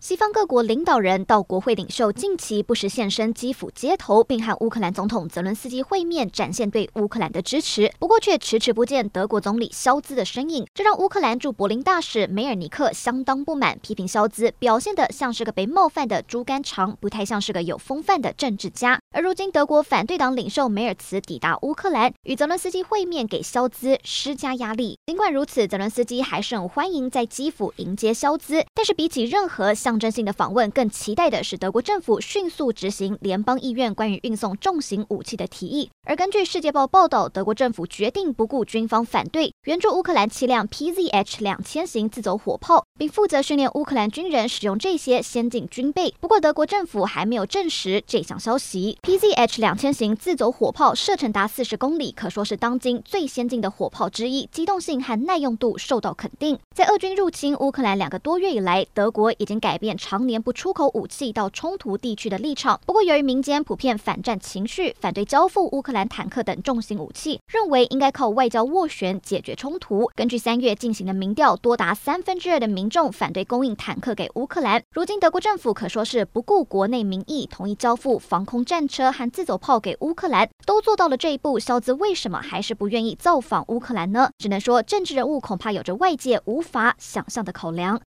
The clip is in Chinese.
西方各国领导人到国会领袖近期不时现身基辅街头，并和乌克兰总统泽伦斯基会面，展现对乌克兰的支持。不过，却迟迟不见德国总理肖兹的身影，这让乌克兰驻柏林大使梅尔尼克相当不满，批评肖兹表现得像是个被冒犯的猪肝肠，不太像是个有风范的政治家。而如今，德国反对党领袖梅尔茨抵达乌克兰，与泽伦斯基会面，给肖兹施加压力。尽管如此，泽伦斯基还是很欢迎在基辅迎接肖兹，但是比起任何象征性的访问，更期待的是德国政府迅速执行联邦议院关于运送重型武器的提议。而根据《世界报》报道，德国政府决定不顾军方反对，援助乌克兰七辆 PZH 两千型自走火炮，并负责训练乌克兰军人使用这些先进军备。不过，德国政府还没有证实这项消息。PZH 两千型自走火炮射程达四十公里，可说是当今最先进的火炮之一，机动性和耐用度受到肯定。在俄军入侵乌克兰两个多月以来，德国已经改变常。年不出口武器到冲突地区的立场。不过，由于民间普遍反战情绪，反对交付乌克兰坦克等重型武器，认为应该靠外交斡旋解决冲突。根据三月进行的民调，多达三分之二的民众反对供应坦克给乌克兰。如今，德国政府可说是不顾国内民意，同意交付防空战车和自走炮给乌克兰，都做到了这一步。肖兹为什么还是不愿意造访乌克兰呢？只能说，政治人物恐怕有着外界无法想象的考量。